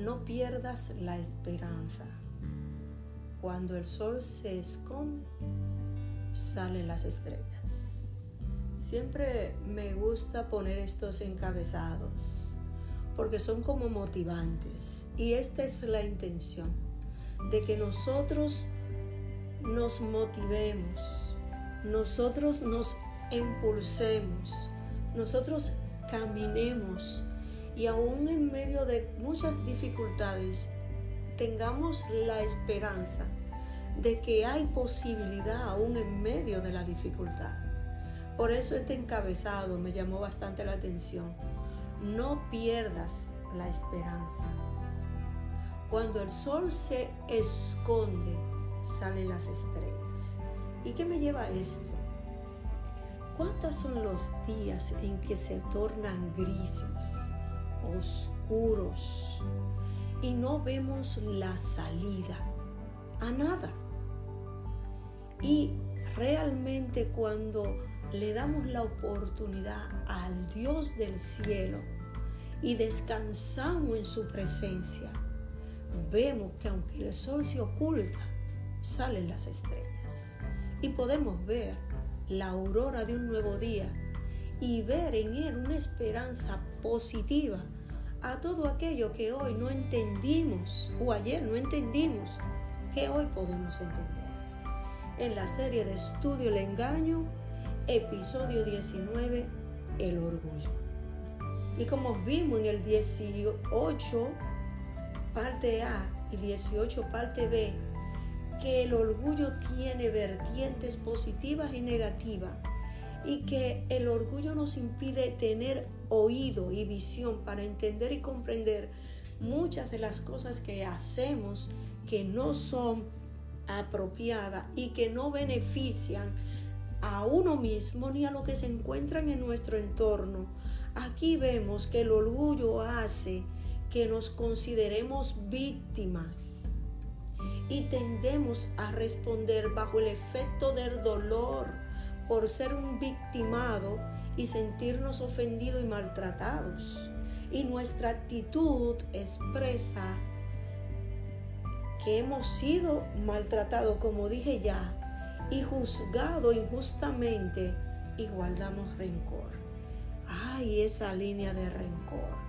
No pierdas la esperanza. Cuando el sol se esconde, salen las estrellas. Siempre me gusta poner estos encabezados porque son como motivantes y esta es la intención de que nosotros nos motivemos, nosotros nos impulsemos, nosotros caminemos y aún en medio de muchas dificultades tengamos la esperanza de que hay posibilidad aún en medio de la dificultad. Por eso este encabezado me llamó bastante la atención. No pierdas la esperanza. Cuando el sol se esconde, salen las estrellas. ¿Y qué me lleva a esto? ¿Cuántos son los días en que se tornan grises, oscuros, y no vemos la salida a nada? Y realmente cuando le damos la oportunidad al Dios del cielo y descansamos en su presencia, vemos que aunque el sol se oculta, salen las estrellas y podemos ver la aurora de un nuevo día y ver en él una esperanza positiva a todo aquello que hoy no entendimos o ayer no entendimos que hoy podemos entender. En la serie de estudio El engaño, episodio 19, el orgullo. Y como vimos en el 18, parte A y 18, parte B, que el orgullo tiene vertientes positivas y negativas y que el orgullo nos impide tener oído y visión para entender y comprender muchas de las cosas que hacemos que no son apropiadas y que no benefician a uno mismo ni a lo que se encuentran en nuestro entorno. Aquí vemos que el orgullo hace que nos consideremos víctimas y tendemos a responder bajo el efecto del dolor por ser un victimado y sentirnos ofendidos y maltratados. Y nuestra actitud expresa que hemos sido maltratados, como dije ya, y juzgado injustamente y guardamos rencor. Ay, esa línea de rencor.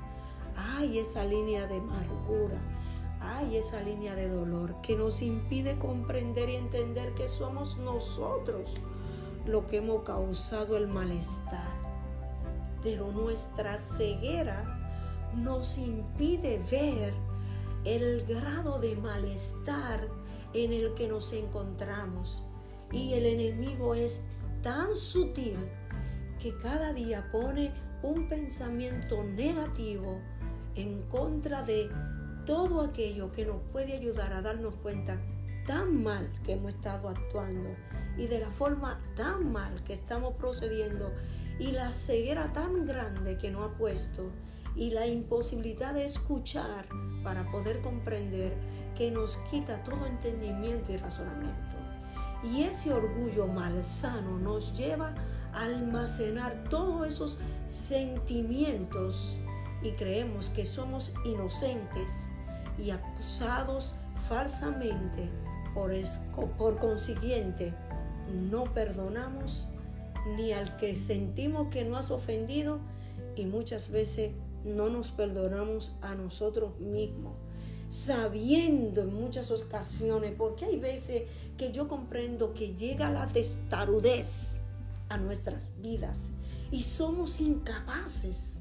Ay, esa línea de amargura. Ay, esa línea de dolor que nos impide comprender y entender que somos nosotros lo que hemos causado el malestar. Pero nuestra ceguera nos impide ver el grado de malestar en el que nos encontramos. Y el enemigo es tan sutil que cada día pone un pensamiento negativo en contra de todo aquello que nos puede ayudar a darnos cuenta tan mal que hemos estado actuando y de la forma tan mal que estamos procediendo y la ceguera tan grande que nos ha puesto y la imposibilidad de escuchar para poder comprender que nos quita todo entendimiento y razonamiento. Y ese orgullo malsano nos lleva a almacenar todos esos sentimientos y creemos que somos inocentes y acusados falsamente. Por, por consiguiente, no perdonamos ni al que sentimos que no has ofendido y muchas veces no nos perdonamos a nosotros mismos, sabiendo en muchas ocasiones, porque hay veces que yo comprendo que llega la testarudez a nuestras vidas y somos incapaces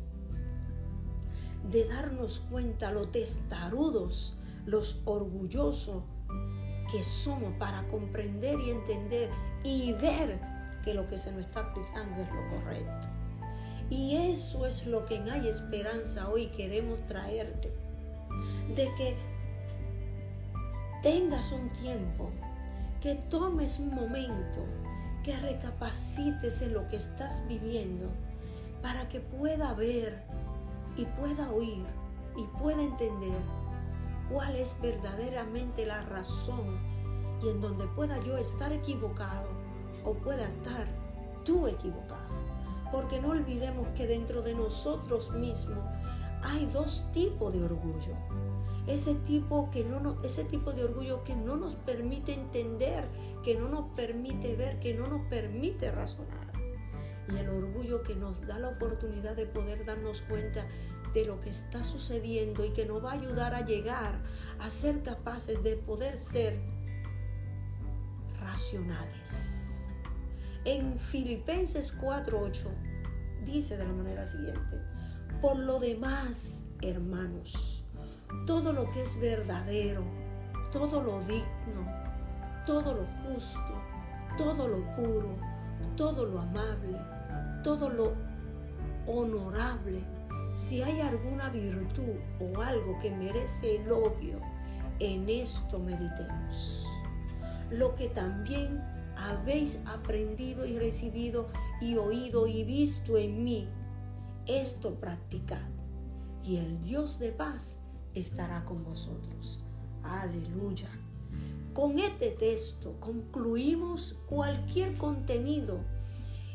de darnos cuenta lo testarudos, los orgullosos que somos para comprender y entender y ver que lo que se nos está aplicando es lo correcto. Y eso es lo que en Hay Esperanza hoy queremos traerte. De que tengas un tiempo, que tomes un momento, que recapacites en lo que estás viviendo para que pueda ver y pueda oír y pueda entender cuál es verdaderamente la razón y en donde pueda yo estar equivocado o pueda estar tú equivocado. Porque no olvidemos que dentro de nosotros mismos hay dos tipos de orgullo. Ese tipo, que no, ese tipo de orgullo que no nos permite entender, que no nos permite ver, que no nos permite razonar. Y el orgullo que nos da la oportunidad de poder darnos cuenta de lo que está sucediendo y que nos va a ayudar a llegar a ser capaces de poder ser racionales. En Filipenses 4:8 dice de la manera siguiente, por lo demás, hermanos, todo lo que es verdadero, todo lo digno, todo lo justo, todo lo puro, todo lo amable, todo lo honorable, si hay alguna virtud o algo que merece elogio, en esto meditemos. Lo que también habéis aprendido y recibido y oído y visto en mí, esto practicad. Y el Dios de paz estará con vosotros. Aleluya. Con este texto concluimos cualquier contenido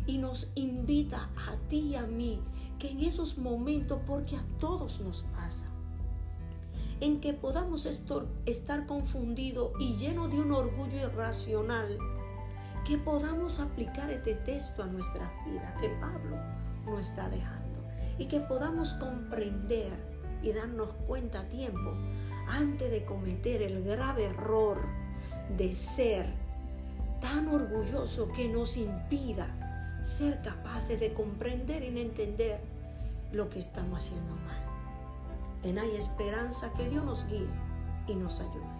y nos invita a ti y a mí que en esos momentos, porque a todos nos pasa, en que podamos estar confundidos y llenos de un orgullo irracional, que podamos aplicar este texto a nuestra vida que Pablo nos está dejando y que podamos comprender y darnos cuenta a tiempo antes de cometer el grave error de ser tan orgulloso que nos impida ser capaces de comprender y entender lo que estamos haciendo mal. En hay esperanza que Dios nos guíe y nos ayude.